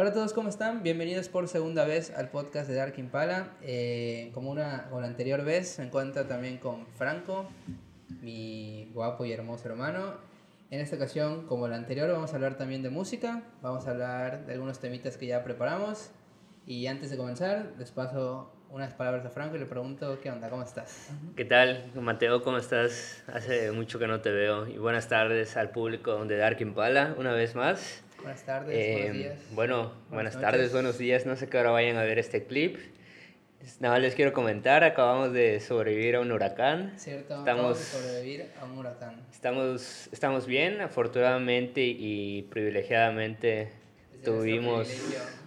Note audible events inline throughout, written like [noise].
Hola a todos, ¿cómo están? Bienvenidos por segunda vez al podcast de Dark Impala. Eh, como, una, como la anterior vez, me encuentro también con Franco, mi guapo y hermoso hermano. En esta ocasión, como la anterior, vamos a hablar también de música, vamos a hablar de algunos temitas que ya preparamos. Y antes de comenzar, les paso unas palabras a Franco y le pregunto, ¿qué onda? ¿Cómo estás? ¿Qué tal, Mateo? ¿Cómo estás? Hace mucho que no te veo. Y buenas tardes al público de Dark Impala, una vez más. Buenas tardes, Eh, buenos días. Bueno, buenas, noches. tardes, buenos días. No sé qué hora vayan a ver este clip. Nada más les quiero comentar, acabamos de sobrevivir a un huracán. Cierto, estamos- acabamos de sobrevivir a un huracán. Estamos, estamos bien, afortunadamente y privilegiadamente Desde nuestro tuvimos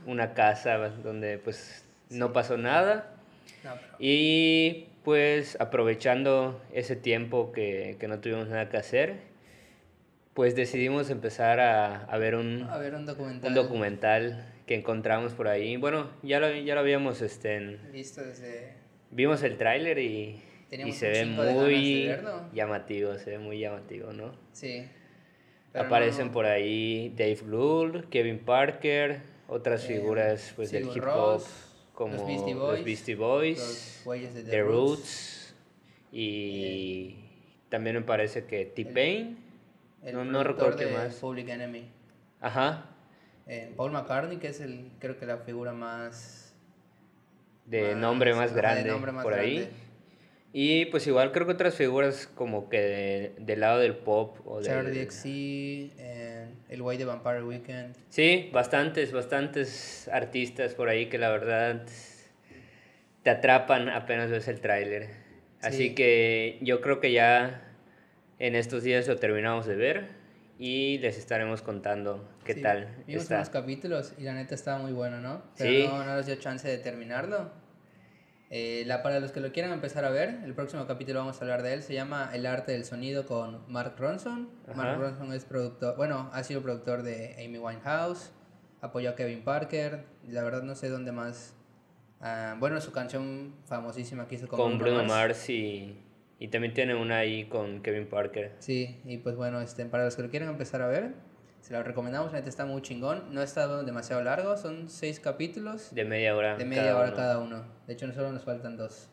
una casa donde pues no pasó nada. No, pero- Y pues aprovechando ese tiempo que, que no tuvimos nada que hacer, pues decidimos empezar a, a ver un, A ver, un documental. un documental que encontramos por ahí. Bueno, ya lo, ya lo habíamos, este, en- Listo desde... vimos el tráiler y, y se ve muy llamativo, se ve muy llamativo, ¿no? Sí. Aparecen no- por ahí Dave Grohl, Kevin Parker, otras Eh, figuras pues, del hip hop como los Beastie Boys, los Beastie Boys, Los güeyes de The, The Roots. Roots y también me parece que T-Pain, el no, no recuerdo de más. Public Enemy. Ajá, Eh, Paul McCartney, que es el, creo que la figura más... de Más- nombre más ajá, de grande nombre más por ahí. grande. Y pues igual creo que otras figuras como que de- del lado del pop o del- Charlie XC, eh, el güey de Vampire Weekend. Sí, bastantes, bastantes artistas por ahí que la verdad te atrapan apenas ves el tráiler. Así Sí. que yo creo que ya en estos días lo terminamos de ver y les estaremos contando qué Sí, tal Vimos está. unos capítulos y la neta estaba muy bueno, ¿no? Pero Sí. no, no nos dio chance de terminarlo. Eh, la, para los que lo quieran empezar a ver, el próximo capítulo vamos a hablar de él. Se llama El arte del sonido con Mark Ronson. Mark. Ronson es productor, bueno, ha sido productor de Amy Winehouse, apoyó a Kevin Parker. La verdad no sé dónde más. ah, bueno, su canción famosísima que hizo con, con Bruno Mars y, y también tiene una ahí con Kevin Parker. Sí, y pues bueno, este, para los que lo quieran empezar a ver, se lo recomendamos. La neta está muy chingón. No está demasiado largo, son seis capítulos. De media hora. De media cada hora uno. cada uno. De hecho, solo nos faltan dos.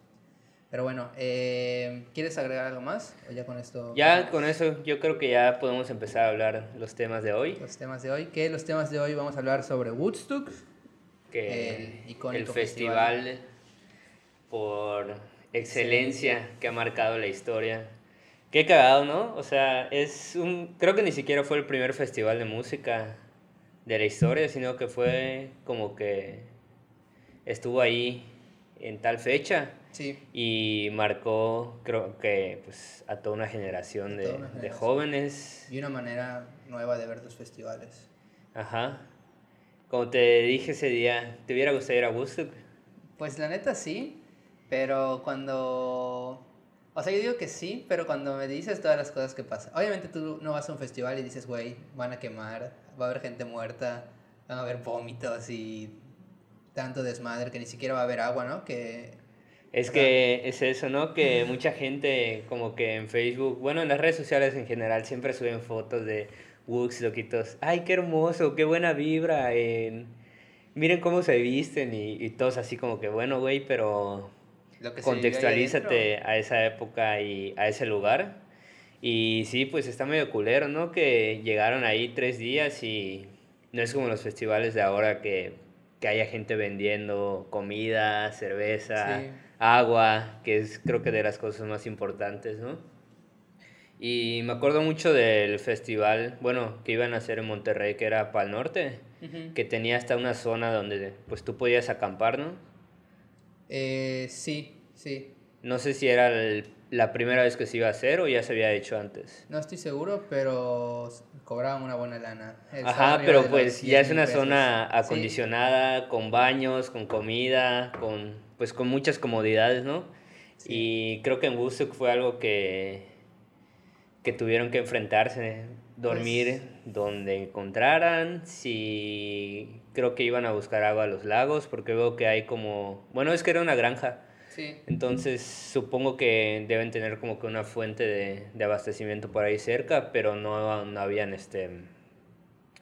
Pero bueno, eh, ¿quieres agregar algo más? ¿O ya con esto? Ya con eso yo creo que ya podemos empezar a hablar los temas de hoy. Los temas de hoy. Que los temas de hoy vamos a hablar sobre Woodstock. que El el festival, por excelencia que ha marcado la historia. Qué cagado, ¿no? O sea, es un creo que ni siquiera fue el primer festival de música de la historia, sino que fue como que estuvo ahí en tal fecha Sí, y marcó creo que pues a toda una generación de, toda una de jóvenes y una manera nueva de ver los festivales. Ajá. Como te dije ese día, ¿te hubiera gustado ir a Woodstock? Pues la neta sí, pero cuando... O sea, yo digo que sí, pero cuando me dices todas las cosas que pasan. Obviamente tú no vas a un festival y dices, güey, van a quemar, va a haber gente muerta, van a haber vómitos y tanto desmadre que ni siquiera va a haber agua, ¿no? Que... Es que es eso, ¿no? Que [laughs] mucha gente como que en Facebook, bueno, en las redes sociales en general siempre suben fotos de y todos, ay, qué hermoso, qué buena vibra, en- miren cómo se visten y, y todos así como que, bueno, güey, pero Lo que contextualízate a esa época y a ese lugar. Y sí, pues está medio culero, ¿no? Que llegaron ahí tres días y no es como los festivales de ahora que, que haya gente vendiendo comida, cerveza, Sí. agua, que es creo que de las cosas más importantes, ¿no? Y me acuerdo mucho del festival, bueno, que iban a hacer en Monterrey, que era Pal Norte, que tenía hasta una zona donde pues tú podías acampar, ¿no? Eh, sí, sí. No sé si era el- la primera vez que se iba a hacer o ya se había hecho antes. No estoy seguro, pero cobraban una buena lana. Ajá, pero pues ya es 100,000 una pesos. zona Sí. acondicionada, con baños, con comida, con pues con muchas comodidades, ¿no? Sí. Y creo que en Woodstock fue algo que, que tuvieron que enfrentarse, dormir Pues donde encontraran, si creo que iban a buscar agua a los lagos, porque veo que hay como, bueno, es que era una granja, Sí. entonces supongo que deben tener como que una fuente de, de abastecimiento por ahí cerca, pero no, no habían este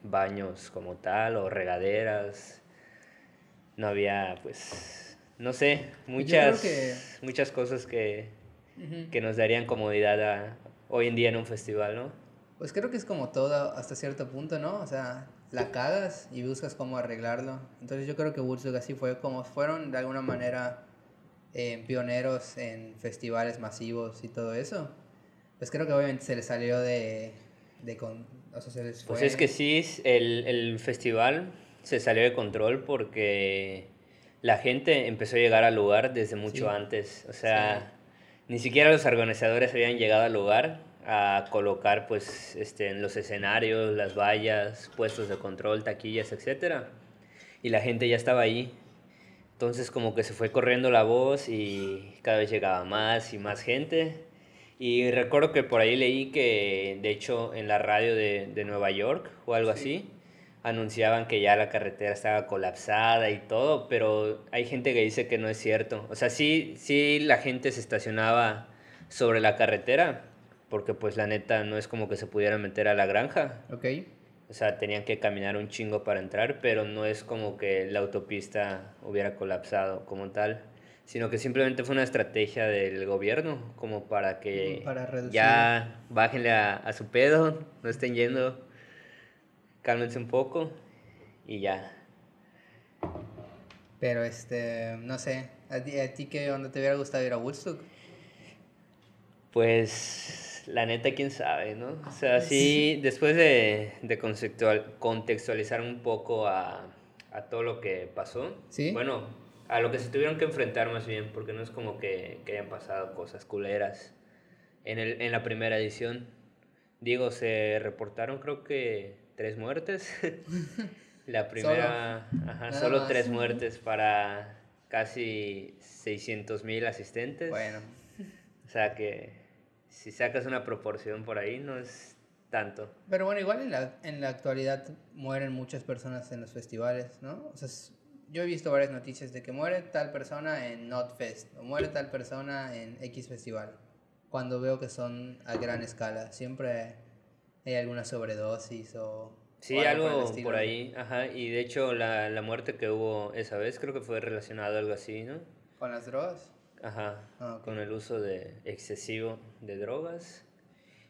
baños como tal o regaderas. No había, pues, no sé, muchas, muchas cosas que, que nos darían comodidad a, hoy en día en un festival, ¿no? Pues creo que es como todo hasta cierto punto, ¿no? O sea, la cagas y buscas cómo arreglarlo. Entonces yo creo que Woodstock así fue, como fueron de alguna manera eh, pioneros en festivales masivos y todo eso. Pues creo que obviamente se les salió de... de con, o sea, se les fue. Pues es que sí, el, el festival se salió de control porque la gente empezó a llegar al lugar desde mucho antes. O sea, ni siquiera los organizadores habían llegado al lugar a colocar pues este, en los escenarios, las vallas, puestos de control, taquillas, etc. Y la gente ya estaba ahí. Entonces como que se fue corriendo la voz y cada vez llegaba más y más gente. Y recuerdo que por ahí leí que de hecho en la radio de, de Nueva York o algo así, anunciaban que ya la carretera estaba colapsada y todo, pero hay gente que dice que no es cierto. O sea, sí, sí la gente se estacionaba sobre la carretera, porque pues la neta no es como que se pudiera meter a la granja. Ok. O sea, tenían que caminar un chingo para entrar, pero no es como que la autopista hubiera colapsado como tal, sino que simplemente fue una estrategia del gobierno, como para que ya bájenle a, a, su pedo, no estén yendo, cálmense un poco y ya. Pero este, no sé, ¿a ti, a ti qué onda te hubiera gustado ir a Woodstock? Pues la neta, quién sabe, ¿no? O sea, sí, después de, de contextualizar un poco a, a, todo lo que pasó, ¿Sí? bueno, a lo que se tuvieron que enfrentar más bien, porque no es como que, que hayan pasado cosas culeras en, el, en la primera edición. Digo, se reportaron creo que tres muertes. [laughs] la primera, solo, ajá, solo tres muertes para casi 600 mil asistentes. Bueno. O sea que si sacas una proporción por ahí, no es tanto. Pero bueno, igual en la, en la actualidad mueren muchas personas en los festivales, ¿no? O sea, yo he visto varias noticias de que muere tal persona en Notfest o muere tal persona en X festival. Cuando veo que son a gran escala, siempre hay alguna sobredosis o... Sí, algo, por, ahí, ajá. Y de hecho la, la muerte que hubo esa vez creo que fue relacionado a algo así, ¿no? ¿Con las drogas? Ajá, ah, con el uso de excesivo de drogas.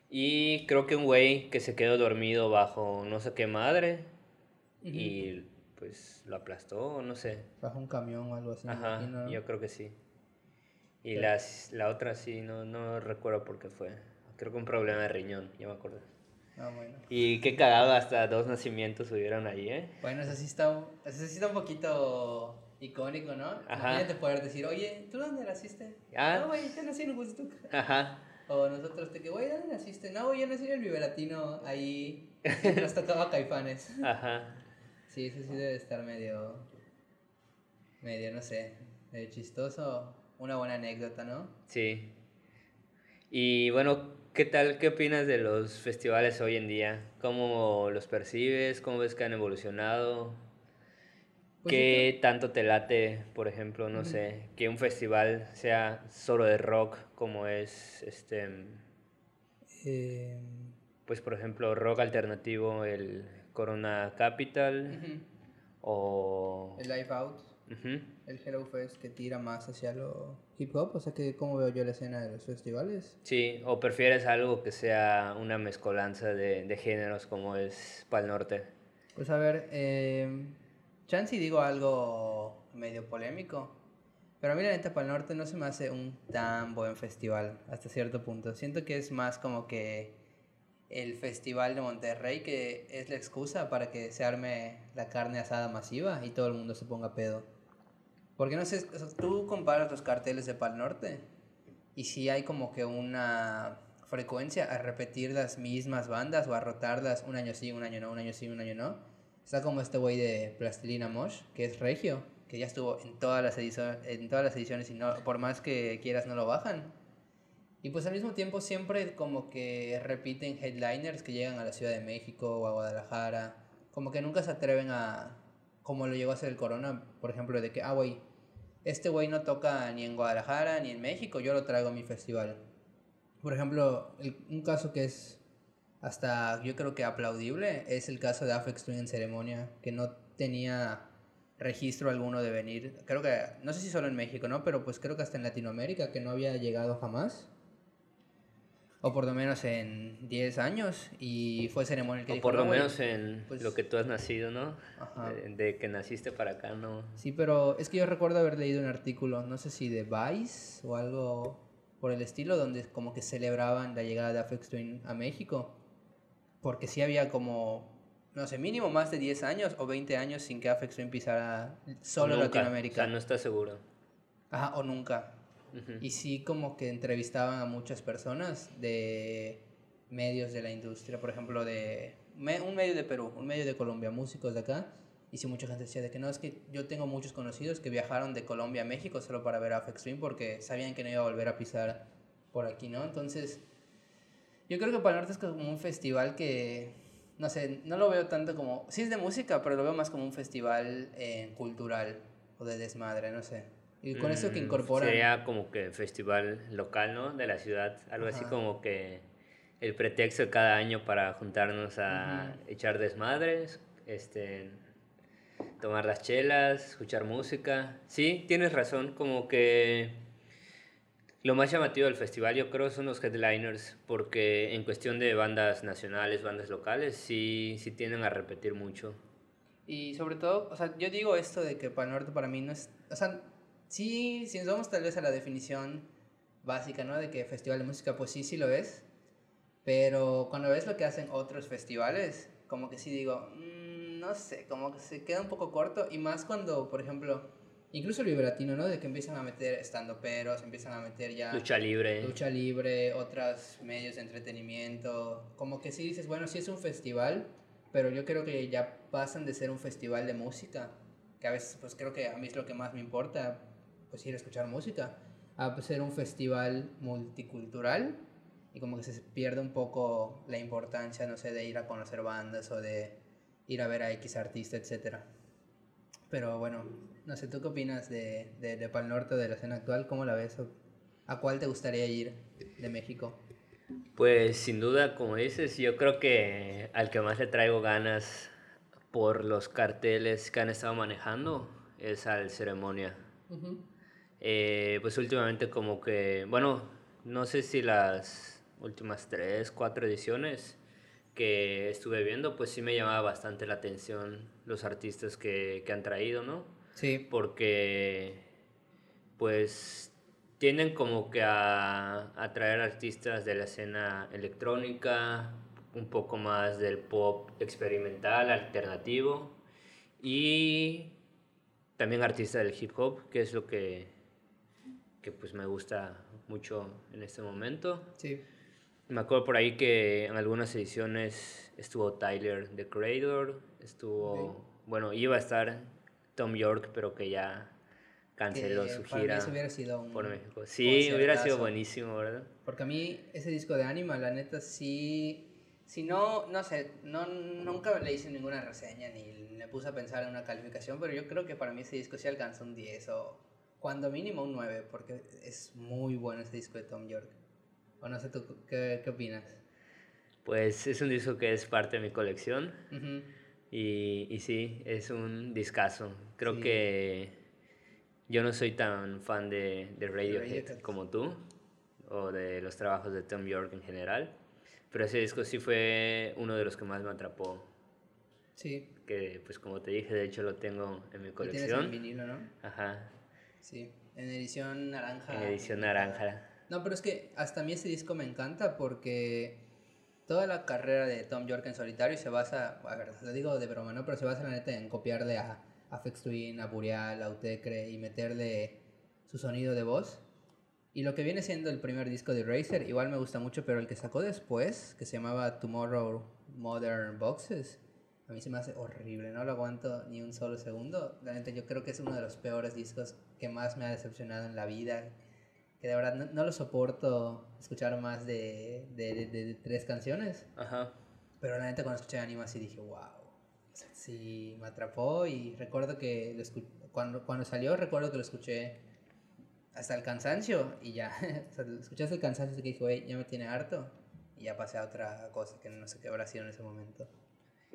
Y creo que un güey que se quedó dormido bajo no sé qué madre y pues lo aplastó, no sé. Bajo un camión o algo así. Ajá, yo creo que sí. Y las, la otra sí, no, no recuerdo por qué fue. Creo que un problema de riñón, ya me acuerdo. Ah, bueno. Y qué cagado, hasta dos nacimientos hubieron ahí, ¿eh? Bueno, eso sí está, eso sí está un poquito icónico, ¿no? Ajá. Imagínate poder decir, oye, ¿tú dónde naciste? Ah. No, güey, yo nací en Woodstock. Ajá. O nosotros, te que, güey, ¿dónde naciste? No, güey, yo nací en el Vive Latino, ahí nos tocaba Caifanes. Ajá. Sí, eso sí debe estar medio, medio, no sé, medio chistoso. Una buena anécdota, ¿no? Sí. Y bueno, ¿qué tal, qué opinas de los festivales hoy en día? ¿Cómo los percibes? ¿Cómo ves que han evolucionado? Pues ¿Qué tanto te late, por ejemplo, no sé, que un festival sea solo de rock como es este... Eh... Pues por ejemplo, rock alternativo, el Corona Capital o... El Live Out, el Hello Fest que tira más hacia lo hip hop, o sea que cómo veo yo la escena de los festivales. Sí, o prefieres algo que sea una mezcolanza de, de géneros como es Pal Norte. Pues a ver, eh Chansey digo algo medio polémico, pero a mí la neta para el norte no se me hace un tan buen festival hasta cierto punto. Siento que es más como que el festival de Monterrey que es la excusa para que se arme la carne asada masiva y todo el mundo se ponga pedo. Porque no sé, tú comparas los carteles de Pal Norte y si hay como que una frecuencia a repetir las mismas bandas o a rotarlas un año sí, un año no, un año sí, un año no Está como este güey de Plastilina Mosh, que es Regio, que ya estuvo en todas las en todas las ediciones y no, por más que quieras no lo bajan. Y pues al mismo tiempo siempre como que repiten headliners que llegan a la Ciudad de México o a Guadalajara. Como que nunca se atreven a, como lo llegó a hacer el Corona, por ejemplo, de que, ah, güey, este güey no toca ni en Guadalajara ni en México, yo lo traigo a mi festival. Por ejemplo, un caso que es hasta yo creo que aplaudible es el caso de Afex Twin en ceremonia, que no tenía registro alguno de venir. Creo que, no sé si solo en México, ¿no? Pero pues creo que hasta en Latinoamérica, que no había llegado jamás. O por lo menos en 10 años. Y fue ceremonia el que O dijo, por lo menos en pues- lo que tú has nacido, ¿no? Ajá. De, de que naciste para acá, ¿no? Sí, pero es que yo recuerdo haber leído un artículo, no sé si de Vice o algo por el estilo, donde como que celebraban la llegada de Afex Twin a México. Porque sí había como, no sé, mínimo más de 10 años o 20 años sin que Afex Twin pisara solo Nunca, Latinoamérica. O sea, no estás seguro. Ajá, o nunca. Ujú. Y sí como que entrevistaban a muchas personas de medios de la industria, por ejemplo, de me- un medio de Perú, un medio de Colombia, músicos de acá. Y sí mucha gente decía de que no, es que yo tengo muchos conocidos que viajaron de Colombia a México solo para ver a Afex Twin porque sabían que no iba a volver a pisar por aquí, ¿no? Entonces, yo creo que Pal Norte es como un festival que, no sé, no lo veo tanto como, sí es de música, pero lo veo más como un festival eh, cultural o de desmadre, no sé. Y con eso que Mm, incorporan... Sería como que festival local, ¿no? De la ciudad. Algo así como que el pretexto de cada año para juntarnos a echar desmadres, este, tomar las chelas, escuchar música. Sí, tienes razón, como que lo más llamativo del festival yo creo son los headliners, porque en cuestión de bandas nacionales, bandas locales, sí, sí tienden a repetir mucho. Y sobre todo, o sea, yo digo esto de que Pal Norte para mí no es, o sea, sí, si nos vamos tal vez a la definición básica, ¿no? De que festival de música, pues sí, sí lo es, pero cuando ves lo que hacen otros festivales, como que sí digo, "Mm, no sé, como que se queda un poco corto, y más cuando, por ejemplo, incluso el vibratino, ¿no? De que empiezan a meter estando peros, empiezan a meter ya Lucha libre. lucha libre, otros medios de entretenimiento. Como que sí dices, bueno, sí es un festival, pero yo creo que ya pasan de ser un festival de música, que a veces pues creo que a mí es lo que más me importa, pues ir a escuchar música, a ser un festival multicultural y como que se pierde un poco la importancia, no sé, de ir a conocer bandas o de ir a ver a X artista, etcétera. Pero bueno, no sé, ¿tú qué opinas de, de, de Pal Norte, de la escena actual? ¿Cómo la ves? ¿O ¿A cuál te gustaría ir de México? Pues sin duda, como dices, yo creo que al que más le traigo ganas por los carteles que han estado manejando es al ceremonia. Eh, pues últimamente como que, bueno, no sé si las últimas tres, cuatro ediciones que estuve viendo, pues sí me llamaba bastante la atención los artistas que, que han traído, ¿no? Sí, porque pues tienden como que a atraer artistas de la escena electrónica, un poco más del pop experimental, alternativo y también artistas del hip hop, que es lo que, que pues me gusta mucho en este momento. sí. Me acuerdo por ahí que en algunas ediciones estuvo Tyler, The Creator, estuvo, bueno, iba a estar Tom York, pero que ya canceló Que su para mí gira eso hubiera sido un por México. Sí, hubiera sido buenísimo, ¿verdad? Porque a mí ese disco de Anima, la neta, sí... Si no, no sé, no, nunca le hice ninguna reseña ni me puse a pensar en una calificación, pero yo creo que para mí ese disco sí alcanzó un 10 o cuando mínimo un 9, porque es muy bueno ese disco de Tom York. O no sé, ¿tú qué, qué opinas? Pues es un disco que es parte de mi colección Ujú. Y, y sí, es un discazo. Creo Sí. que yo no soy tan fan de, de Radiohead como tú o de los trabajos de Tom York en general, pero ese disco sí fue uno de los que más me atrapó. Sí, Que pues como te dije, de hecho lo tengo en mi lo tienes en colección. vinilo, ¿no? Ajá, Sí, en edición naranja. en edición naranja. No, pero es que hasta a mí ese disco me encanta porque toda la carrera de Tom York en solitario se basa, a ver, lo digo de broma, ¿no? Pero se basa la neta en copiarle a Afex Twin, a Burial, a Utecre y meterle su sonido de voz. Y lo que viene siendo el primer disco de Razer, igual me gusta mucho, pero el que sacó después, que se llamaba Tomorrow Modern Boxes, a mí se me hace horrible, no lo aguanto ni un solo segundo. La neta, yo creo que es uno de los peores discos que más me ha decepcionado en la vida. Que de verdad no, no lo soporto escuchar más de, de, de- de- tres canciones. Ajá. Pero la neta, cuando escuché Anima, sí dije, wow. Sí, me atrapó y recuerdo que lo escu- cuando, cuando salió, recuerdo que lo escuché hasta el cansancio y ya. [laughs] o sea, hasta el cansancio y dije, güey, ya me tiene harto. y ya pasé a otra cosa que no sé qué habrá sido en ese momento.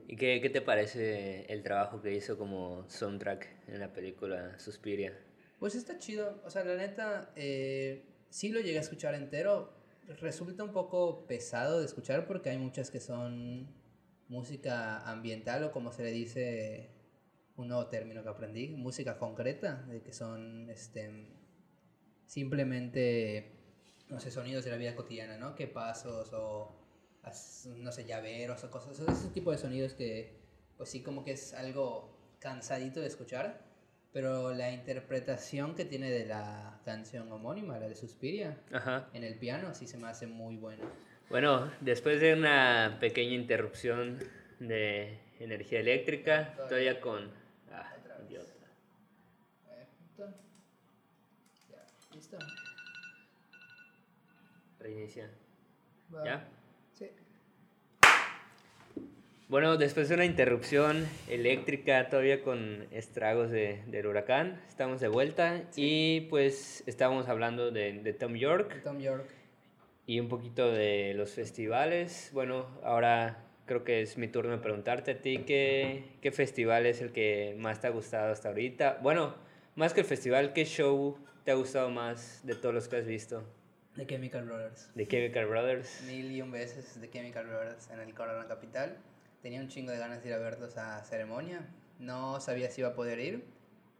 ¿Y qué, qué te parece el trabajo que hizo como soundtrack en la película Suspiria? Pues está chido, o sea, la neta, eh, sí lo llegué a escuchar entero, resulta un poco pesado de escuchar porque hay muchas que son música ambiental o como se le dice un nuevo término que aprendí, música concreta, de que son este simplemente no sé, sonidos de la vida cotidiana, ¿no? Que pasos o no sé, llaveros o cosas, ese tipo de sonidos que pues sí como que es algo cansadito de escuchar, pero la interpretación que tiene de la canción homónima, la de Suspiria, en el piano sí se me hace muy buena. Bueno, después de una pequeña interrupción de energía eléctrica, todavía con... Ah, idiota. Ya, listo. Reinicia. ¿Ya? Sí. Bueno, después de una interrupción eléctrica todavía con estragos de, del huracán, estamos de vuelta y pues estábamos hablando de, de Tom York. Tom York. Y un poquito de los festivales. Bueno, ahora creo que es mi turno de preguntarte a ti qué, qué festival es el que más te ha gustado hasta ahorita. Bueno, más que el festival, ¿qué show te ha gustado más de todos los que has visto? The Chemical Brothers. The Chemical Brothers. Mil y un veces The Chemical Brothers en el Corona Capital. Tenía un chingo de ganas de ir a verlos a ceremonia. No sabía si iba a poder ir,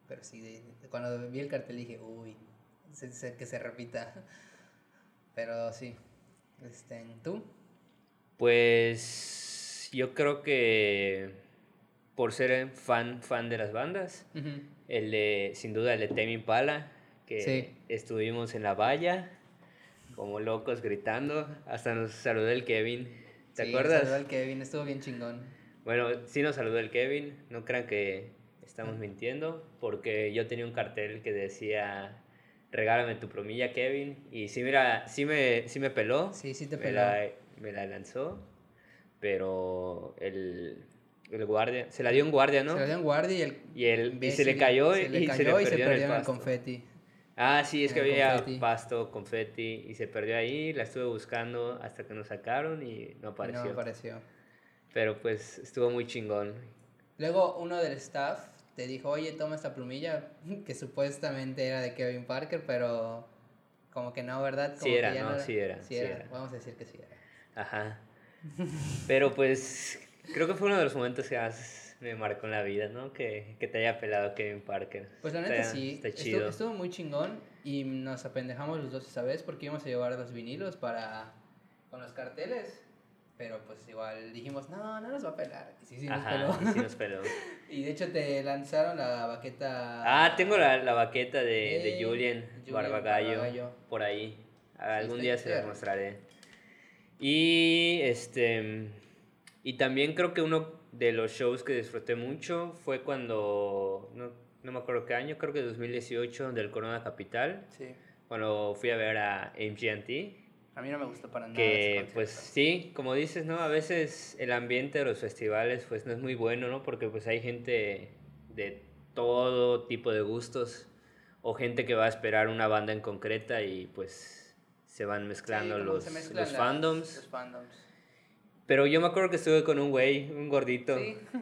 pero sí, cuando vi el cartel dije, uy, sé, que se repita. [laughs] Pero sí, este, ¿tú? Pues yo creo que por ser fan, fan de las bandas, el de, sin duda el de Temi Pala, que estuvimos en la valla como locos gritando. Hasta nos saludó el Kevin. ¿Te acuerdas? Nos saludó el Kevin, estuvo bien chingón. Bueno, sí nos saludó el Kevin. No crean que estamos mintiendo, porque yo tenía un cartel que decía regálame tu promilla, Kevin. Y sí, mira, sí me, sí me peló. Sí, sí te peló. Me la, me la lanzó, pero el, el guardia, se la dio un guardia, ¿no? Se la dio un guardia y, el, y, el, y se le cayó, y, se le perdió, el, el confeti. Ah, sí, es que había pasto, confeti y se perdió ahí. La estuve buscando hasta que nos sacaron y no apareció. No apareció. Pero pues estuvo muy chingón. Luego uno del staff te dijo, oye, toma esta plumilla, [laughs] que supuestamente era de Kevin Parker, pero como que no, ¿verdad? sí era, no, sí era. Sí, era. Vamos a decir que sí era. Ajá. Pero pues creo que fue uno de los momentos que has me marcó en la vida, ¿no? Que, que te haya pelado Kevin Parker. Pues la neta sí, está chido. Estuvo, muy chingón y nos apendejamos los dos esa vez porque íbamos a llevar los vinilos para con los carteles. Pero pues igual dijimos, no, no nos va a pelar. Y sí, sí nos peló. sí nos peló. [laughs] y de hecho te lanzaron la baqueta. Ah, tengo la, la baqueta de, de, Julian, Barbagallo, por ahí. Algún día se las mostraré. Y este. Y también creo que uno de los shows que disfruté mucho fue cuando, no, no me acuerdo qué año, creo que 2018, del Corona Capital. Sí. Cuando fui a ver a MGMT. A mí no me gustó para nada. Que pues sí, como dices, ¿no? A veces el ambiente de los festivales pues no es muy bueno, ¿no? Porque pues hay gente de todo tipo de gustos o gente que va a esperar una banda en concreta y pues se van mezclando los, los, fandoms. los fandoms. Pero yo me acuerdo que estuve con un güey, un gordito,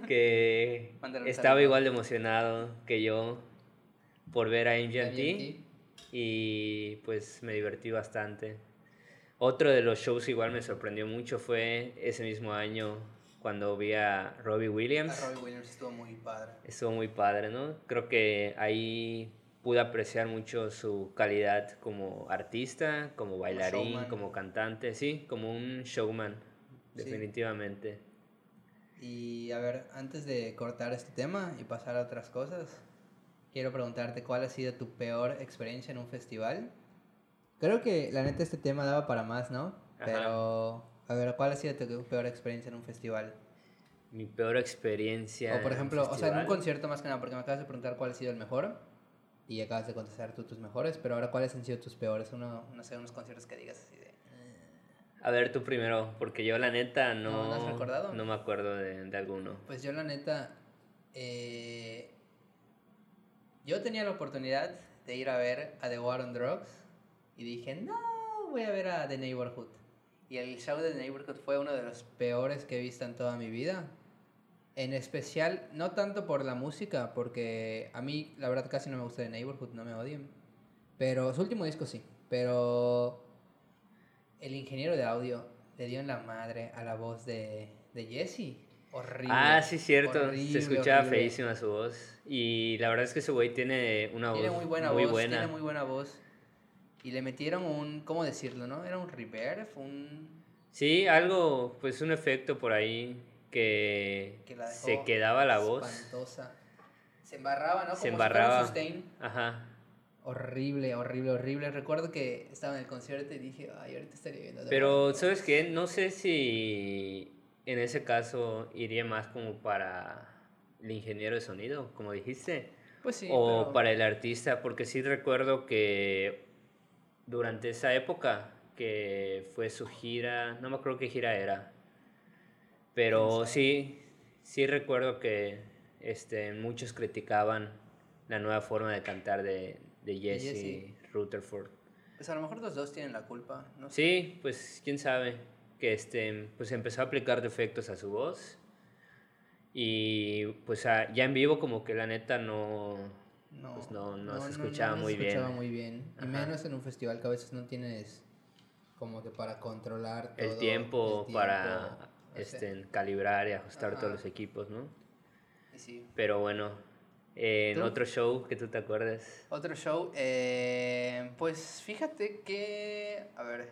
que [laughs] estaba igual de emocionado que yo por ver a MGT y pues me divertí bastante. Otro de los shows igual me sorprendió mucho fue ese mismo año cuando vi a Robbie Williams. A Robbie Williams estuvo muy padre. Estuvo muy padre, ¿no? Creo que ahí pude apreciar mucho su calidad como artista, como bailarín, como cantante, sí, como un showman definitivamente. Y a ver, antes de cortar este tema y pasar a otras cosas, quiero preguntarte cuál ha sido tu peor experiencia en un festival. Creo que la neta este tema daba para más, ¿no? Pero, a ver, ¿cuál ha sido tu peor experiencia en un festival? Mi peor experiencia. O por ejemplo, o sea, en un concierto más que nada, porque me acabas de preguntar cuál ha sido el mejor y acabas de contestar tú tus mejores, pero ahora cuáles han sido tus peores, uno, no sé, unos conciertos que digas así de... A ver, tú primero, porque yo la neta no... ¿No, has recordado? No me acuerdo de, de alguno. Pues yo la neta... Eh, yo tenía la oportunidad de ir a ver a The War on Drugs y dije, no, voy a ver a The Neighborhood. Y el show de Neighborhood fue uno de los peores que he visto en toda mi vida. En especial, no tanto por la música, porque a mí la verdad casi no me gusta de Neighborhood, no me odien. Pero su último disco sí. Pero el ingeniero de audio le dio en la madre a la voz de, de Jesse. Horrible. Ah, sí, cierto. horrible, Se escuchaba horrible. feísima su voz. Y la verdad es que ese güey tiene una Tiene voz muy buena muy voz, buena. tiene muy buena voz. Y le metieron un, ¿cómo decirlo, no? Era un reverb, un... Sí, algo, pues un efecto por ahí que, que la dejó se quedaba la voz. espantosa. Se embarraba, ¿no? Como Se si fuera un embarraba. sustain. Ajá. Horrible, horrible, horrible. Recuerdo que estaba en el concierto y dije, ay, ahorita estaría viendo. Pero, ¿sabes Stones". qué? No sé si en ese caso iría más como para el ingeniero de sonido, como dijiste, Pues sí, o pero- para el artista, porque sí recuerdo que durante esa época que fue su gira, no me acuerdo qué gira era, pero sí, sí recuerdo que este, muchos criticaban la nueva forma de cantar de, de Jesse, Jesse. Rutherford. Pues a lo mejor los dos tienen la culpa, no sé. Sí, pues quién sabe, que este, pues empezó a aplicar defectos a su voz y pues a- ya en vivo como que la neta no, No, pues no- no se escuchaba se muy bien. escuchaba muy bien. Y menos en un festival que a veces no tienes como que para controlar el todo, tiempo, el para tiempo, sea, este, calibrar y ajustar Ajá. todos los equipos, ¿no? sí. Pero bueno, en otro show que tú te acuerdes. Otro show, eh, pues fíjate que, a ver,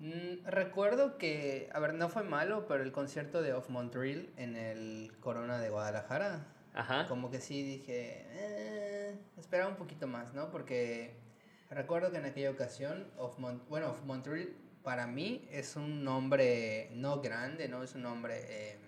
mm, recuerdo que, a ver, no fue malo, pero el concierto de Off Montreal en el Corona de Guadalajara, Ajá. como que sí dije, eh, esperaba un poquito más, ¿no? Porque recuerdo que en aquella ocasión, Off Mon- bueno, Off Montreal para mí es un nombre no grande, ¿no? Es un nombre... eh,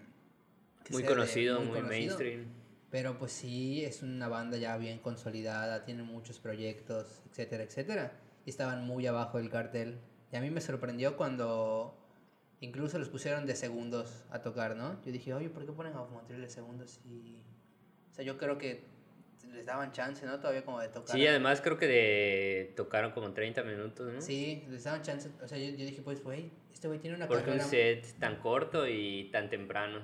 Muy de- conocido, muy, conocido. mainstream. Pero pues sí, es una banda ya bien consolidada, tiene muchos proyectos, etcétera, etcétera. Y estaban muy abajo del cartel. Y a mí me sorprendió cuando incluso los pusieron de segundos a tocar, ¿no? Yo dije, oye, ¿por qué ponen a Montreal de segundos? Y... O sea, yo creo que les daban chance, ¿no? Todavía como de tocar. Sí, además creo que de tocaron como 30 minutos, ¿no? Sí, les daban chance. O sea, yo, yo dije, pues, güey, este güey tiene una Porque un carrera... set tan corto y tan temprano.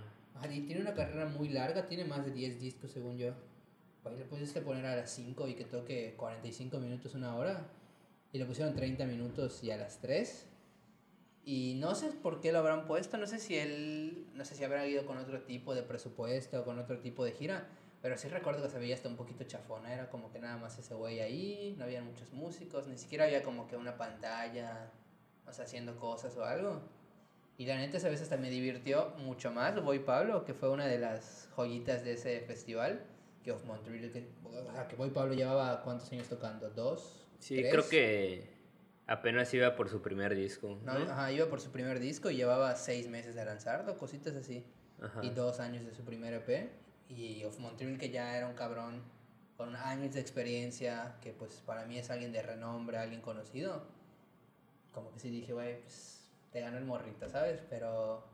Y tiene una carrera muy larga, tiene más de 10 discos según yo. Pues le pudiste poner a las 5 y que toque 45 minutos, una hora. Y le pusieron 30 minutos y a las 3. Y no sé por qué lo habrán puesto, no sé si él, no sé si habrá ido con otro tipo de presupuesto o con otro tipo de gira. Pero sí recuerdo que se veía hasta un poquito chafona, era como que nada más ese güey ahí, no había muchos músicos, ni siquiera había como que una pantalla, o sea, haciendo cosas o algo. Y la neta, esa vez hasta me divirtió mucho más Voy Pablo, que fue una de las joyitas de ese festival. Que Off Montreal, que, o sea, que Voy Pablo llevaba cuántos años tocando, dos. Sí, tres? creo que apenas iba por su primer disco. No, ¿no? ajá, iba por su primer disco y llevaba seis meses de lanzarlo, cositas así. Ajá. Y dos años de su primer EP. Y Off Montreal, que ya era un cabrón con años de experiencia, que pues para mí es alguien de renombre, alguien conocido. Como que sí dije, güey, pues te ganó el morrito, ¿sabes? Pero,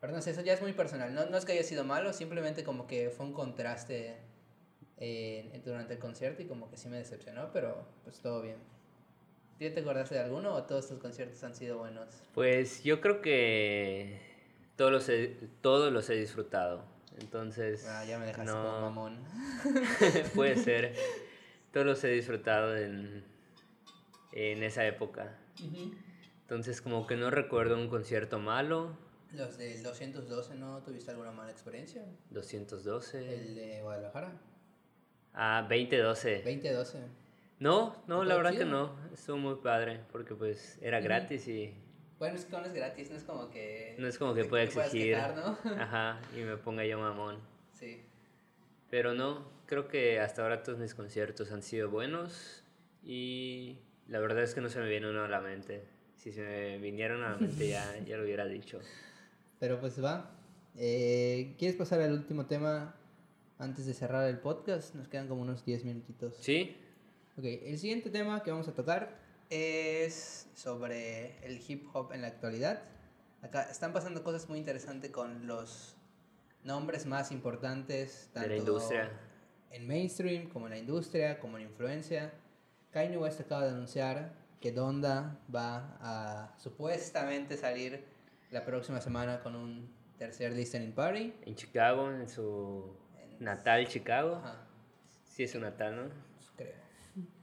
pero no sé, eso ya es muy personal. No, no es que haya sido malo, simplemente como que fue un contraste eh, durante el concierto y como que sí me decepcionó, pero pues todo bien. ¿Tú te acordaste de alguno o todos tus conciertos han sido buenos? Pues yo creo que todos los he, todos los he disfrutado. Entonces, Ah, ya me dejaste no, como mamón. [laughs] puede ser. [laughs] Todos los he disfrutado en, en esa época. Entonces, como que no recuerdo un concierto malo. Los del 212, ¿no tuviste alguna mala experiencia? 212. El de Guadalajara. Ah, 2012. 2012. No, no, ¿Te la verdad pareció? que no. Estuvo muy padre porque pues era Ujú. gratis y Bueno, es que no es gratis, no es como que... no es como que te- pueda exigir. quejar, ¿no? [laughs] Ajá, y me ponga yo mamón. Sí. Pero no, creo que hasta ahora todos mis conciertos han sido buenos y la verdad es que no se me viene uno a la mente. Si se me vinieron a la mente ya, [laughs] ya lo hubiera dicho. Pero pues va. Eh, ¿Quieres pasar al último tema antes de cerrar el podcast? Nos quedan como unos 10 minutitos. ¿Sí? Ok, el siguiente tema que vamos a tocar es sobre el hip hop en la actualidad. Acá están pasando cosas muy interesantes con los nombres más importantes De la tanto industria. en mainstream como en la industria, como en influencia. Kanye West acaba de anunciar que Donda va a supuestamente salir la próxima semana con un tercer listening party. En Chicago, en su natal Chicago. Ajá, Sí, es su natal, ¿no? creo.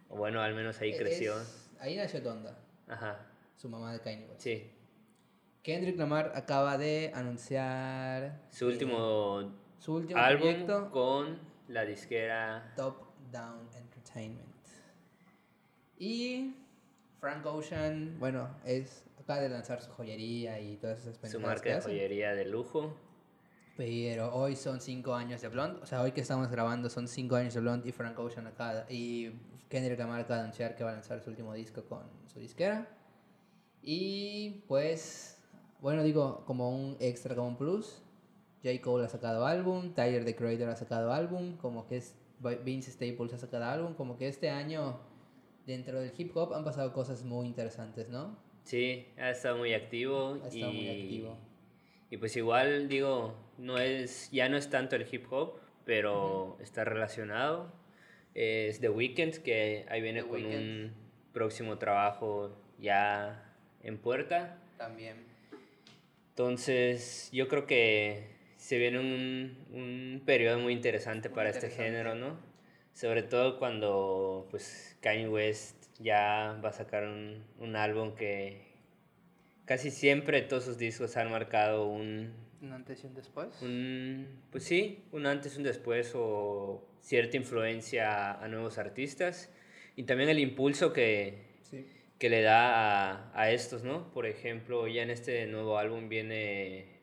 O bueno, al menos ahí Es- creció. ahí nació Donda, Ajá, su mamá de Kanye West. sí. Kendrick Lamar acaba de anunciar Su eh, último su último álbum con la disquera Top Down Entertainment. Y Frank Ocean, bueno, es acaba de lanzar su joyería y todas esas su pendejadas marca que de joyería de lujo. Pero hoy son 5 años de Blonde. O sea, hoy que estamos grabando son 5 años de Blonde y Frank Ocean acaba y Kendrick Lamar acaba de anunciar que va a lanzar su último disco con su disquera. Y pues, bueno, digo, como un extra, como un plus. J. Cole ha sacado álbum, Tyler the Creator ha sacado álbum, como que es Vince Staples ha sacado álbum, como que este año dentro del hip hop han pasado cosas muy interesantes, ¿no? Sí, ha estado muy activo. Ha estado y, muy activo. Y pues igual, digo, no es, ya no es tanto el hip hop, pero está relacionado. Es The Weeknd, que ahí viene The con Weeknd. un próximo trabajo ya en puerta. También. Entonces, yo creo que se viene un, un periodo muy interesante Muy para este género, ¿no? Sobre todo cuando pues Kanye West ya va a sacar un, un álbum que casi siempre todos sus discos han marcado un, ¿Un antes y un después? un pues sí, un antes, un después o cierta influencia a, a nuevos artistas y también el impulso que, Sí. que le da a, a estos, ¿no? Por ejemplo, ya en este nuevo álbum viene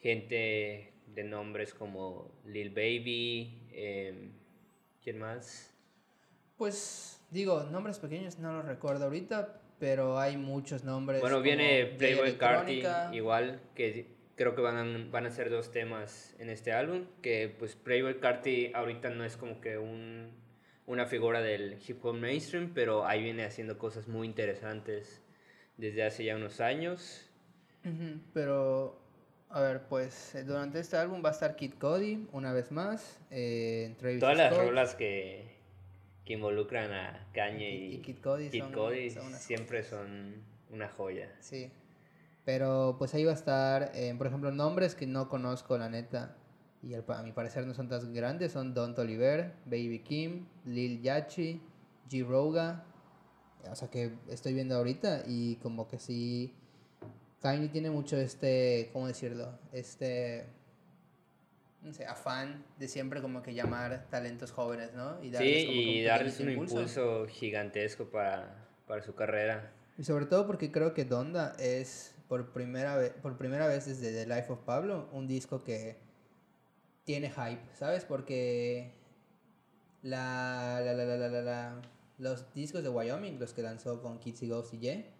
gente de nombres como Lil Baby, em, ¿quién más? Pues digo, nombres pequeños no los recuerdo ahorita, pero hay muchos nombres. Bueno, viene Playboy Carti, igual, que creo que van a, van a ser dos temas en este álbum, que pues Playboy Carti ahorita no es como que un, una figura del hip hop mainstream, pero ahí viene haciendo cosas muy interesantes desde hace ya unos años. Pero, a ver, pues eh, durante este álbum va a estar Kid Cody una vez más. Eh, Travis Todas las rolas que, que involucran a Kanye Y- y, y Kid Cudi Kid son- Cudi son unas siempre son una joya. Sí. Pero pues ahí va a estar, eh, por ejemplo, nombres que no conozco, la neta. Y a mi parecer no son tan grandes. Son Don Toliver, Baby Kim, Lil Yachty, G. Roga. O sea que estoy viendo ahorita y como que sí... Kanye tiene mucho este, ¿cómo decirlo? Este, no sé, afán de siempre como que llamar talentos jóvenes, ¿no? Y Sí, como que y darles un impulso gigantesco para, para su carrera. Y sobre todo porque creo que Donda es por primera vez, por primera vez desde The Life of Pablo, un disco que tiene hype, ¿sabes? Porque la, la, la, la, la, la- la- los discos de Wyoming, los que lanzó con Kids y Ghost y Ye,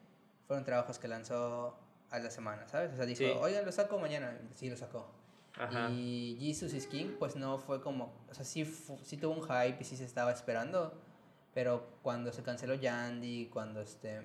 fueron trabajos que lanzó a la semana, ¿sabes? O sea, dijo, Sí. oigan, lo saco mañana. Sí, lo sacó. Ajá. Y Jesus is King, pues no fue como. O sea, sí, sí tuvo un hype y sí se estaba esperando. Pero cuando se canceló Yandy, cuando este.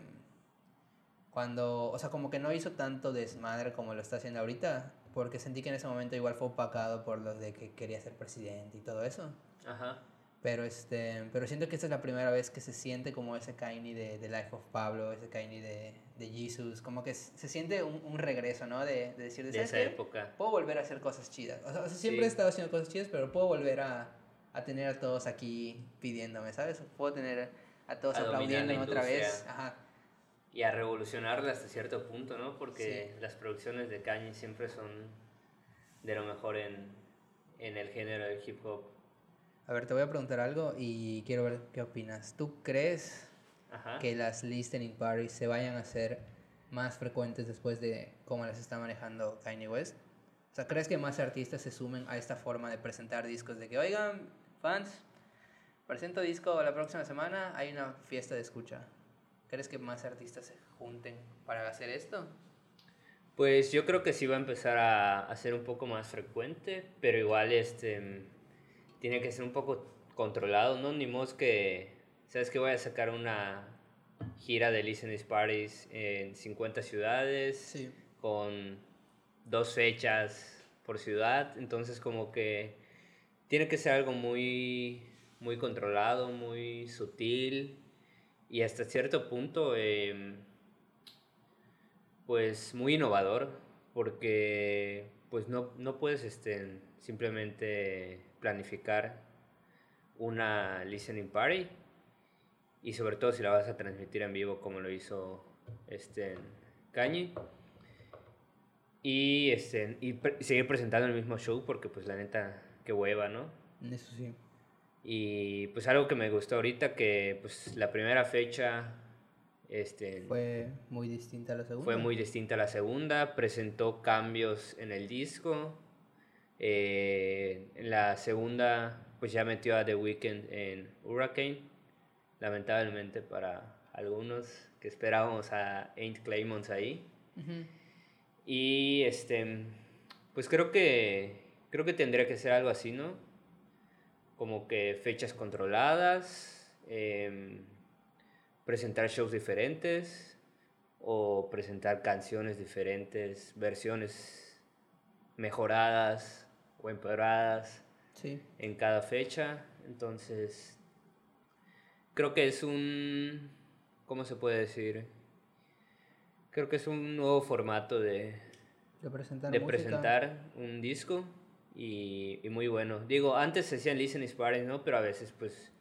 Cuando. O sea, como que no hizo tanto desmadre como lo está haciendo ahorita. Porque sentí que en ese momento igual fue opacado por los de que quería ser presidente y todo eso. Ajá. Pero este. Pero siento que esta es la primera vez que se siente como ese Kanye de, de Life of Pablo, ese Kanye de, de Jesus. Como que se siente un, un regreso, ¿no? De, de decir, De ¿sabes esa qué? época. puedo volver a hacer cosas chidas. O sea, siempre Sí. he estado haciendo cosas chidas, pero puedo volver a, a tener a todos aquí pidiéndome, ¿sabes? Puedo tener a todos A aplaudiéndome otra vez. Ajá. Y a revolucionarla hasta cierto punto, ¿no? Porque las producciones de Kanye siempre son de lo mejor en, en el género del hip hop. A ver, te voy a preguntar algo y quiero ver qué opinas. ¿Tú crees Ajá. que las listening parties se vayan a hacer más frecuentes después de cómo las está manejando Kanye West? O sea, ¿crees que más artistas se sumen a esta forma de presentar discos? De que, oigan, fans, presento disco la próxima semana, hay una fiesta de escucha. ¿Crees que más artistas se junten para hacer esto? Pues yo creo que sí va a empezar a, a ser un poco más frecuente, pero igual este tiene que ser un poco controlado, ¿no? Ni modo que, ¿sabes que Voy a sacar una gira de listening parties en 50 ciudades Sí. con dos fechas por ciudad, entonces como que tiene que ser algo muy, muy controlado, muy sutil. Y hasta cierto punto, em, pues muy innovador, porque pues no, no puedes este, simplemente planificar una listening party y sobre todo si la vas a transmitir en vivo como lo hizo este Cañi y este y, seguir presentando el mismo show porque pues la neta qué hueva no eso sí. Y pues algo que me gustó ahorita que pues la primera fecha este fue muy distinta a la segunda. fue muy distinta a la segunda presentó cambios en el disco. Eh, en la segunda pues ya metió a The Weeknd en Hurricane lamentablemente para algunos que esperábamos a Ain't Claymont ahí. Y este, pues creo que, creo que tendría que ser algo así, ¿no? Como que fechas controladas, em, presentar shows diferentes o presentar canciones diferentes, versiones mejoradas o empeoradas en cada fecha. Entonces, creo que es un, ¿cómo se puede decir? Creo que es un nuevo formato de, de presentar, de presentar un disco y, y, muy bueno. Digo, antes se hacían listening parties, ¿no? Pero a veces, pues,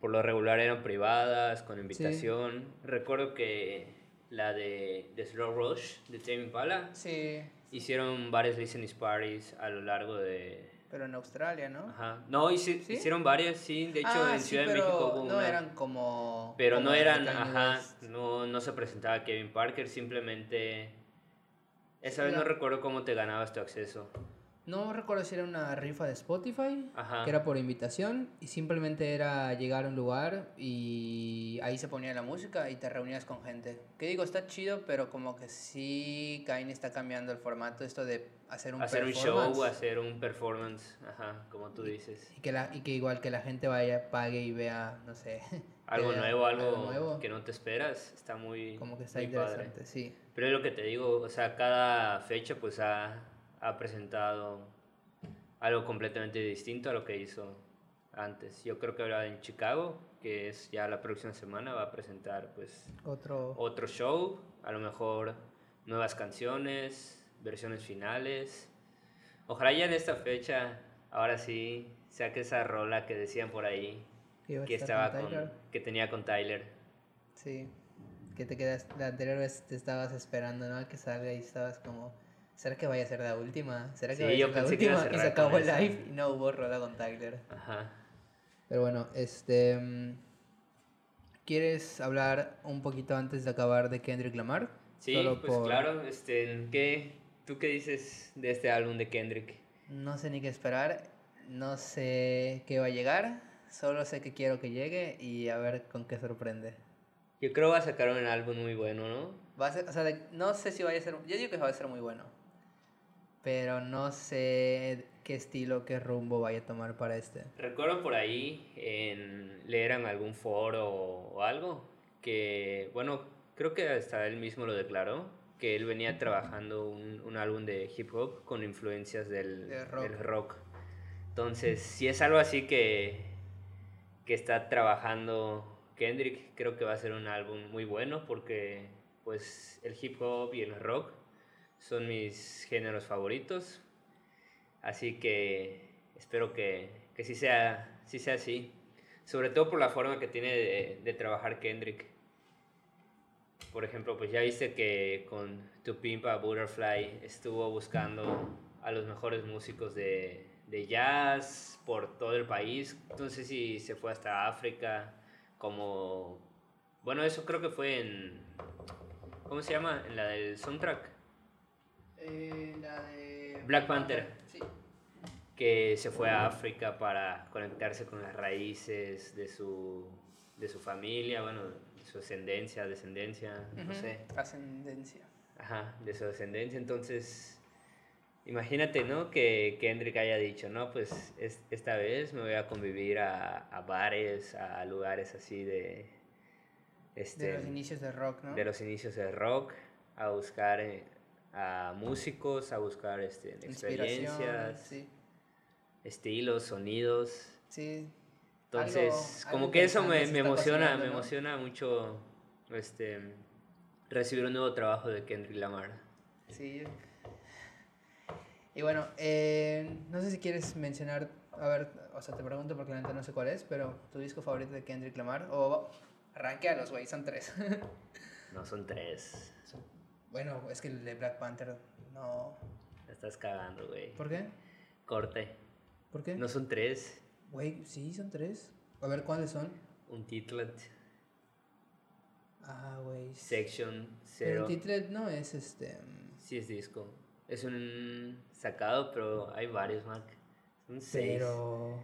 por lo regular eran privadas, con invitación. Recuerdo que la de, de Slow Rush, de Tame Impala, sí. hicieron varias listening parties a lo largo de pero en Australia, ¿no? Ajá. No, hicieron varias, sí. De hecho, ah, en Ciudad de México hubo No eran como. Pero no eran, ajá. No, no se presentaba Kevin Parker, simplemente. Esa vez no recuerdo cómo te ganabas tu acceso. No recuerdo si era una rifa de Spotify, que era por invitación, y simplemente era llegar a un lugar y ahí se ponía la música y te reunías con gente. Que digo, está chido, pero como que sí, Kain está cambiando el formato, esto de hacer un Hacer un show, hacer un performance, ajá, como tú dices. Y que, la, y que igual que la gente vaya, pague y vea, no sé. [laughs] Algo nuevo, algo, que no te esperas, está muy Como que está interesante, sí. Pero es lo que te digo, o sea, cada fecha pues ha ha presentado algo completamente distinto a lo que hizo antes. Yo creo que ahora en Chicago, que es ya la próxima semana, va a presentar pues otro, otro show, a lo mejor nuevas canciones, versiones finales. Ojalá ya en esta fecha, ahora sí, saque esa rola que decían por ahí, que, estaba con, que tenía con Tyler. Sí, que te quedas, la anterior vez te estabas esperando, ¿no? Que salga y estabas como ¿Será que vaya a ser la última? ¿Será que vaya a ser la última? [laughs] y se acabó el live y no hubo rola con Tyler. Ajá. Pero bueno, este. Mm, ¿Quieres hablar un poquito antes de acabar de Kendrick Lamar? Sí, pues claro. Este, ¿qué, ¿Tú qué dices de este álbum de Kendrick? No sé ni qué esperar. No sé qué va a llegar. Solo sé que quiero que llegue y a ver con qué sorprende. Yo creo que va a sacar un álbum muy bueno, ¿no? Va a ser, o sea, no sé si vaya a ser. Yo digo que va a ser muy bueno pero no sé qué estilo, qué rumbo vaya a tomar para este. Recuerdo por ahí en leer en algún foro o algo que, bueno, creo que hasta él mismo lo declaró, que él venía trabajando un, un álbum de hip hop con influencias del, rock. del, rock. Entonces, si es algo así que, que está trabajando Kendrick, creo que va a ser un álbum muy bueno porque pues el hip hop y el rock son mis géneros favoritos. Así que espero que, que sí, sea, sea así. Sobre todo por la forma que tiene de, de, trabajar Kendrick. Por ejemplo, pues ya viste que con Tu Pimpa Butterfly estuvo buscando a los mejores músicos de, de jazz por todo el país. No sé si se fue hasta África, como... Bueno, eso creo que fue en... ¿Cómo se llama? En la del soundtrack. Eh, la de Black Panther. Sí. Que se fue a África para conectarse con las raíces de su, de su familia, bueno, de su ascendencia, descendencia, no sé. Ascendencia. Ajá, de su descendencia. Entonces, imagínate, ¿no? Que Kendrick haya dicho, no, pues esta vez me voy a convivir a, a bares, a lugares así de... Este, de los inicios del rock, ¿no? De los inicios del rock, a buscar eh, a músicos, a buscar este, experiencias, estilos, sonidos. Sí. Entonces, Algo- como algo que eso me, me emociona, me ¿no? emociona mucho este recibir un nuevo trabajo de Kendrick Lamar. Sí. Y bueno, eh, no sé si quieres mencionar, a ver, o sea, te pregunto porque la neta no sé cuál es, pero tu disco favorito de Kendrick Lamar, o arranque a los güey, son tres. [laughs] No son tres. Bueno, es que el de Black Panther, no. La estás cagando, güey. ¿Por qué? Corte. ¿Por qué? No son tres. Güey, sí, son tres. A ver, ¿cuáles son? Un titlet, Ah, güey. section Pero cero. el Titlet no es este. mm, Sí es disco. Es un sacado, pero hay varios, Mac. Son seis. Pero.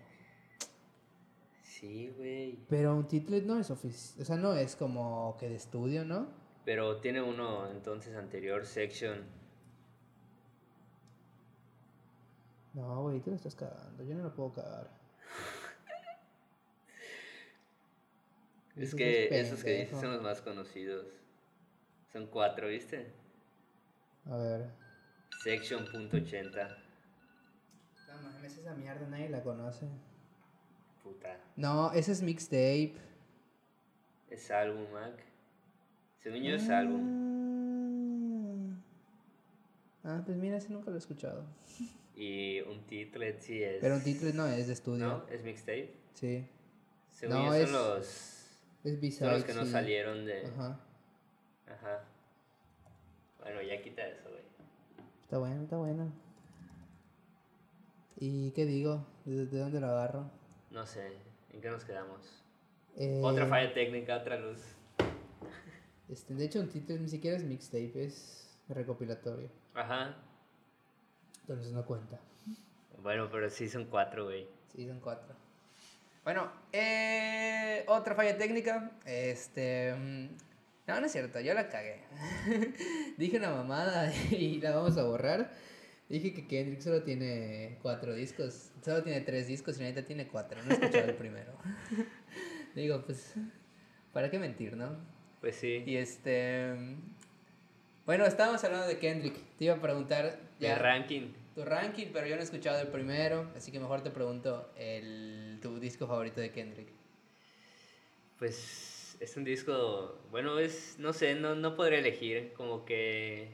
Sí, güey. Pero un Titlet no es oficial. O sea, no es como que de estudio, ¿no? Pero tiene uno entonces anterior, section. No, güey, tú lo estás cagando. Yo no lo puedo cagar. Es Eso que es esos que dices son los más conocidos. Son cuatro, ¿viste? A ver. Section punto .80. No mames, esa mierda nadie la conoce. Puta. No, ese es mixtape. Es álbum, Mac. Según yo es álbum. Ah, pues mira, ese nunca lo he escuchado. Y un titlet sí es. Pero un Titlet no es de estudio. ¿No? ¿Es mixtape? Sí. Según No, yo es- son los. Es Son los que no salieron de. Ajá. Ajá. Bueno, ya quita eso, güey. Está bueno, está bueno. ¿Y qué digo? ¿De, de dónde lo agarro? No sé. ¿En qué nos quedamos? Eh, Otra falla técnica, otra luz. Este, de hecho, un Titlet ni siquiera es mixtape, es recopilatorio. Ajá. Entonces no cuenta. Bueno, pero sí son cuatro, güey. Sí, son cuatro. Bueno, eh, otra falla técnica. Este. mm, No, no es cierto, yo la cagué. [laughs] Dije una mamada [laughs] y la vamos a borrar. Dije que Kendrick solo tiene cuatro discos. Solo tiene tres discos y ahorita tiene cuatro. No he escuchado el primero. [laughs] Digo, pues. ¿Para qué mentir, no? Pues sí. Y este. Bueno, estábamos hablando de Kendrick. Te iba a preguntar. El ranking. Tu ranking, pero yo no he escuchado el primero, así que mejor te pregunto el, tu disco favorito de Kendrick. Pues es un disco, bueno, es, no sé, no, no podría elegir, como que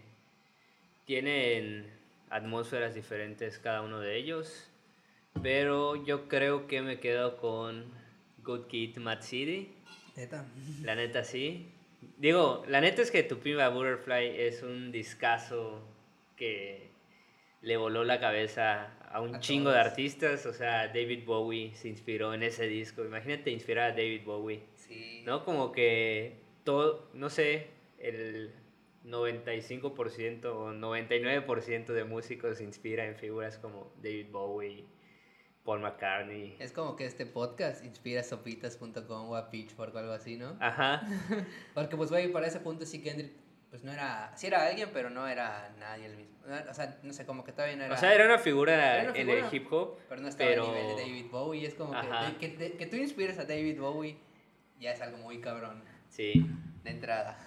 tienen atmósferas diferentes cada uno de ellos, pero yo creo que me quedo con Good Kid, Mad City, Neta. la neta sí. Digo, la neta es que Tu Pimba Butterfly es un discazo que le voló la cabeza a un A chingo de artistas, o sea, David Bowie se inspiró en ese disco, imagínate inspirar a David Bowie. Sí. ¿no? Como que todo, no sé, el 95% o 99% de músicos se inspira en figuras como David Bowie, Paul McCartney. Es como que este podcast inspira sopitas.com o a Pitchfork o algo así, ¿no? Ajá, [laughs] Porque pues, güey, para ese punto sí Kendrick, pues no era, sí era alguien, pero no era nadie el mismo. O sea, no sé, como que todavía no era... o sea, era una figura, Era una en el hip hop, Pero no estaba pero- a nivel de David Bowie, es como que, Ajá. que, tú inspires a David Bowie ya es algo muy cabrón, Sí. de entrada.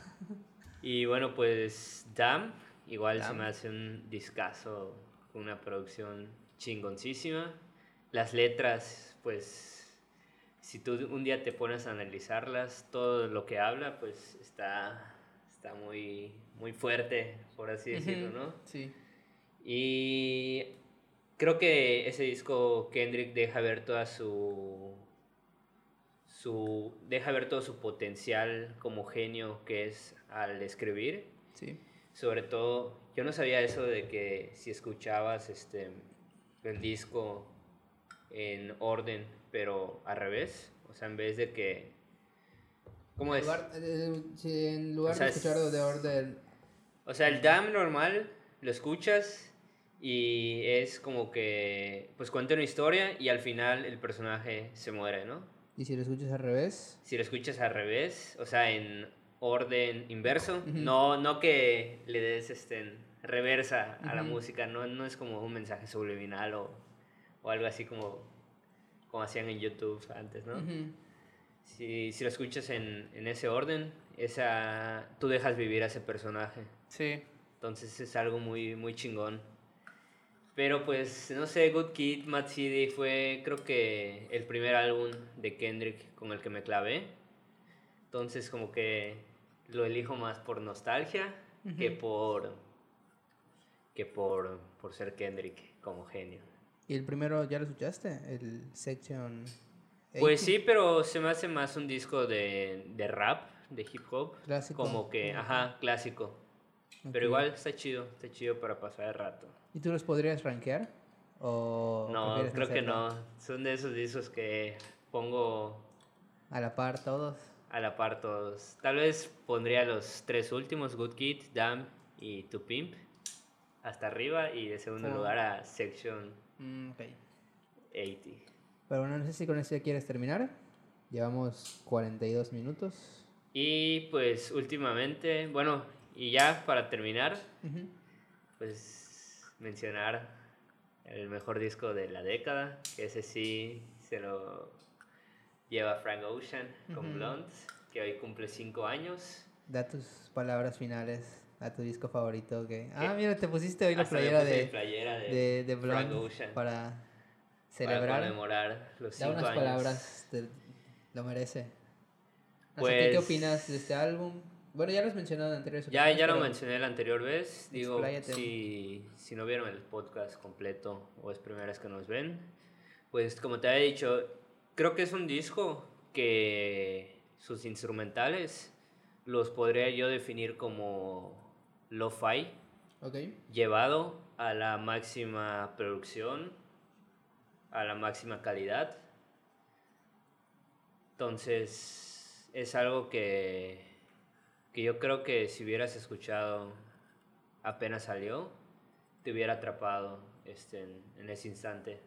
Y bueno, pues Damn, igual se me hace un discazo, con una producción chingoncísima. Las letras, pues, si tú un día te pones a analizarlas, todo lo que habla, pues está, está muy, muy fuerte, por así decirlo, ¿no? Sí. Y creo que ese disco Kendrick deja ver toda su su deja ver todo su potencial como genio que es al escribir. Sí. Sobre todo, yo no sabía eso de que si escuchabas este el disco en orden, pero al revés, o sea, en vez de que ¿Cómo En es? lugar, eh, si en lugar O sea, de escucharlo de orden. O sea, el DAM normal lo escuchas y es como que pues cuenta una historia y al final el personaje se muere, ¿no? Y si lo escuchas al revés. Si lo escuchas al revés, o sea, en orden inverso, Ujú. no, no que le des este, en reversa a la música, no, no es como un mensaje subliminal o, o algo así como, como hacían en YouTube antes, ¿no? Si, si lo escuchas en, en ese orden, esa, tú dejas vivir a ese personaje. Sí. Entonces es algo muy, muy chingón. Pero pues, no sé, Good Kid, Mad City fue creo que el primer álbum de Kendrick con el que me clavé. Entonces como que lo elijo más por nostalgia que por que por, por ser Kendrick como genio. ¿Y el primero ya lo escuchaste? El Section... Pues sí, pero se me hace más un disco de, de rap, de hip hop. Clásico. Como que, ajá, clásico. Pero igual está chido, está chido para pasar el rato. ¿Y tú los podrías rankear? ¿O No, creo que no. Son de esos discos que pongo A la par todos. a la par todos. Tal vez pondría los tres últimos, Good Kid, Damn y To Pimp, hasta arriba y de segundo Oh. lugar a Section Mm, ok. 80. Pero bueno, no sé si con esto ya quieres terminar. Llevamos 42 minutos. Y pues últimamente, bueno, y ya para terminar, Ujú. pues mencionar el mejor disco de la década, que ese sí se lo lleva Frank Ocean con. Blonde, que hoy cumple 5 años. Da tus palabras finales a tu disco favorito. Que... Ah, mira, te pusiste hoy la me playera de, playera de, de, de Blonde para para celebrar. conmemorar los Da 5 unas años. palabras, te- lo merece. Así que, Pues- ¿qué opinas de este álbum? Bueno, ya lo has mencionado en anteriores Ya, ya lo mencioné la anterior vez. Digo, si, si no vieron el podcast completo o es primera vez que nos ven, pues como te había dicho, creo que es un disco que sus instrumentales los podría yo definir como lo-fi, llevado a la máxima producción, a la máxima calidad. Entonces, es algo que, que yo creo que si hubieras escuchado apenas salió, te hubiera atrapado este, en, en ese instante.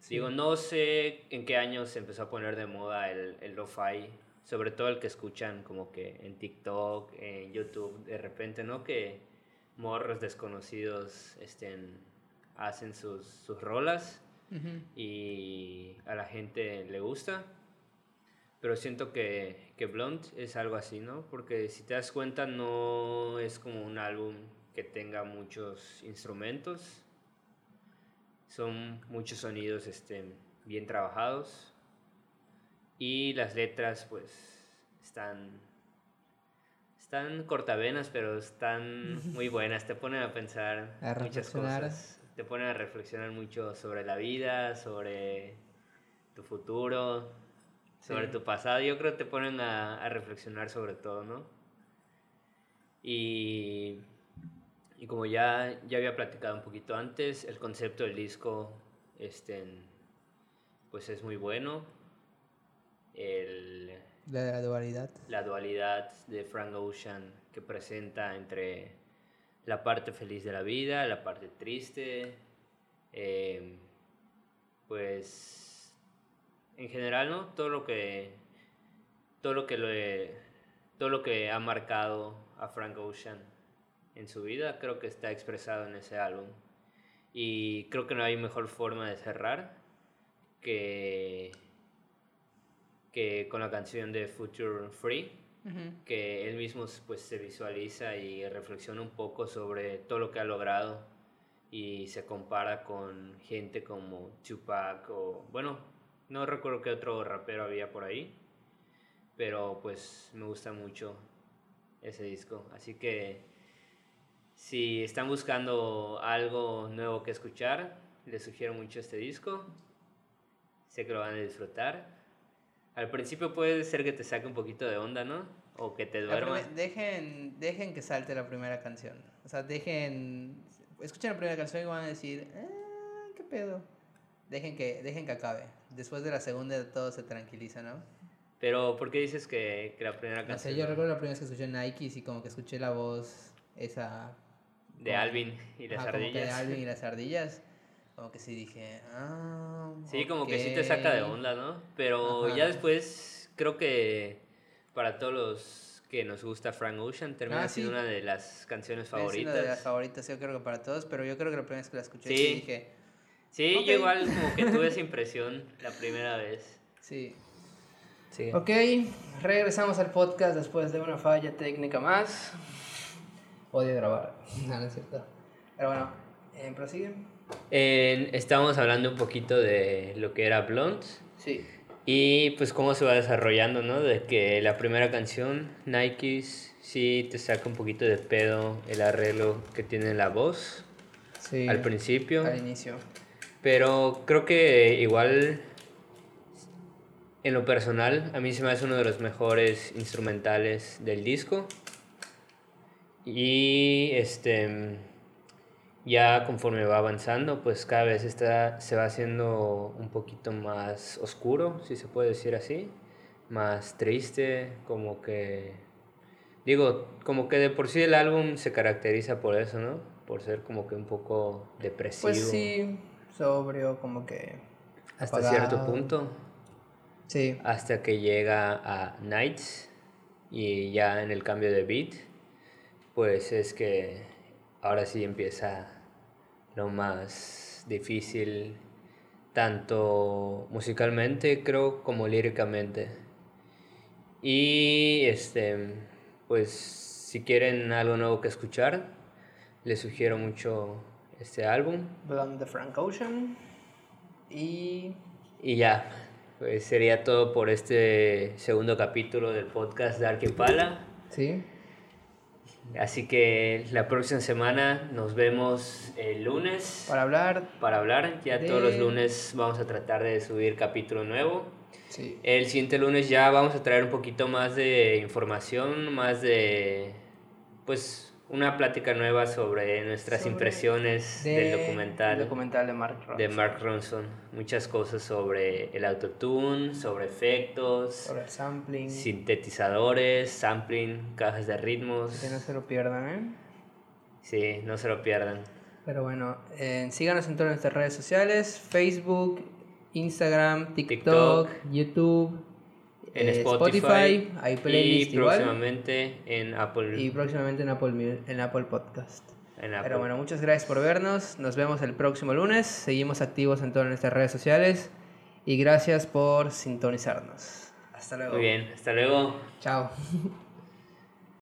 Sí. Digo, no sé en qué año se empezó a poner de moda el, el lo-fi, sobre todo el que escuchan como que en TikTok, en YouTube, de repente, ¿no? Que morros desconocidos estén, hacen sus, sus rolas y a la gente le gusta. Pero siento que, que Blunt es algo así, ¿no? Porque si te das cuenta no es como un álbum que tenga muchos instrumentos. Son muchos sonidos este, bien trabajados. Y las letras pues están... Están cortavenas, pero están [laughs] muy buenas. Te ponen a pensar A muchas cosas. Te ponen a reflexionar mucho sobre la vida, sobre tu futuro, sobre tu pasado. Yo creo que te ponen a, a reflexionar sobre todo, ¿no? Y, y como ya, ya había platicado un poquito antes, el concepto del disco este, pues es muy bueno. El, La, la dualidad. la dualidad de Frank Ocean que presenta entre la parte feliz de la vida, la parte triste, eh, pues en general, ¿no? Todo lo que todo lo que lo he- todo lo que ha marcado a Frank Ocean en su vida creo que está expresado en ese álbum y creo que no hay mejor forma de cerrar que que con la canción de Future Free Ujú. que él mismo pues se visualiza y reflexiona un poco sobre todo lo que ha logrado y se compara con gente como Tupac o bueno, no recuerdo qué otro rapero había por ahí, pero pues me gusta mucho ese disco, así que si están buscando algo nuevo que escuchar, les sugiero mucho este disco. Sé que lo van a disfrutar. Al principio puede ser que te saque un poquito de onda, ¿no? O que te duerma. dejen, dejen que salte la primera canción. O sea, dejen. Escuchen la primera canción y van a decir, "Ah, ¿qué pedo? Dejen que, dejen que acabe. Después de la segunda todo se tranquiliza, ¿no? Pero, ¿por qué dices que, que la primera No sé, canción yo recuerdo la primera vez que escuché Nike y como que escuché la voz esa. de Alvin y las ajá, como que de ardillas? Alvin y las ardillas. Como que sí dije, ah. Sí, como que sí te saca de ok". onda, ¿no? Pero Ajá. ya después creo que para todos los que nos gusta Frank Ocean termina Ah, siendo sí. una de las canciones Es una favoritas. de las favoritas, yo creo que para todos, pero yo creo que la primera vez que la escuché Sí. dije, Sí, Ok. yo igual como que tuve esa [laughs] impresión la primera vez. sí. Sí. Ok, regresamos al podcast después de una falla técnica más. Odio grabar, [laughs] no, no es cierto. Pero bueno, eh, prosiguen. En- estábamos hablando un poquito de lo que era Blonde Sí. y pues cómo se va desarrollando, ¿no? De que la primera canción, Nikes, sí te saca un poquito de pedo el arreglo que tiene la voz Sí. al principio. Al inicio. Pero creo que igual, en lo personal, a mí se me hace uno de los mejores instrumentales del disco. Y este, ya conforme va avanzando, pues cada vez está, se va haciendo un poquito más oscuro, si se puede decir así. Más triste, como que... Digo, como que de por sí el álbum se caracteriza por eso, ¿no? Por ser como que un poco depresivo Pues sí, sobrio, como que. hasta apagado. cierto punto, Sí. hasta que llega a Nights y ya en el cambio de beat, pues es que ahora sí empieza lo más difícil, tanto musicalmente creo como líricamente. Y este, pues si quieren algo nuevo que escuchar, les sugiero mucho este álbum. Blonde de Frank Ocean. Y. Y ya, pues sería todo por este segundo capítulo del podcast Dark Impala. Sí. Así que la próxima semana nos vemos el lunes Para hablar. para hablar. Ya de- todos los lunes vamos a tratar de subir capítulo nuevo. Sí. El siguiente lunes ya vamos a traer un poquito más de información, más de, pues, una plática nueva sobre nuestras Sobre- impresiones del documental. el documental de Mark Ronson. de Mark Ronson. Muchas cosas sobre el autotune, sobre efectos, Sobre el sampling. sintetizadores, sampling, cajas de ritmos. Que no se lo pierdan, ¿eh? Sí, no se lo pierdan. Pero bueno, eh, síganos en todas nuestras redes sociales: Facebook, Instagram, TikTok, YouTube, En eh, Spotify, hay playlist y igual. próximamente en Apple. Y próximamente en Apple, en Apple Podcast. en Apple. Pero bueno, muchas gracias por vernos. Nos vemos el próximo lunes. Seguimos activos en todas nuestras redes sociales. Y gracias por sintonizarnos. Hasta luego. Muy bien, hasta luego. Chao. [laughs]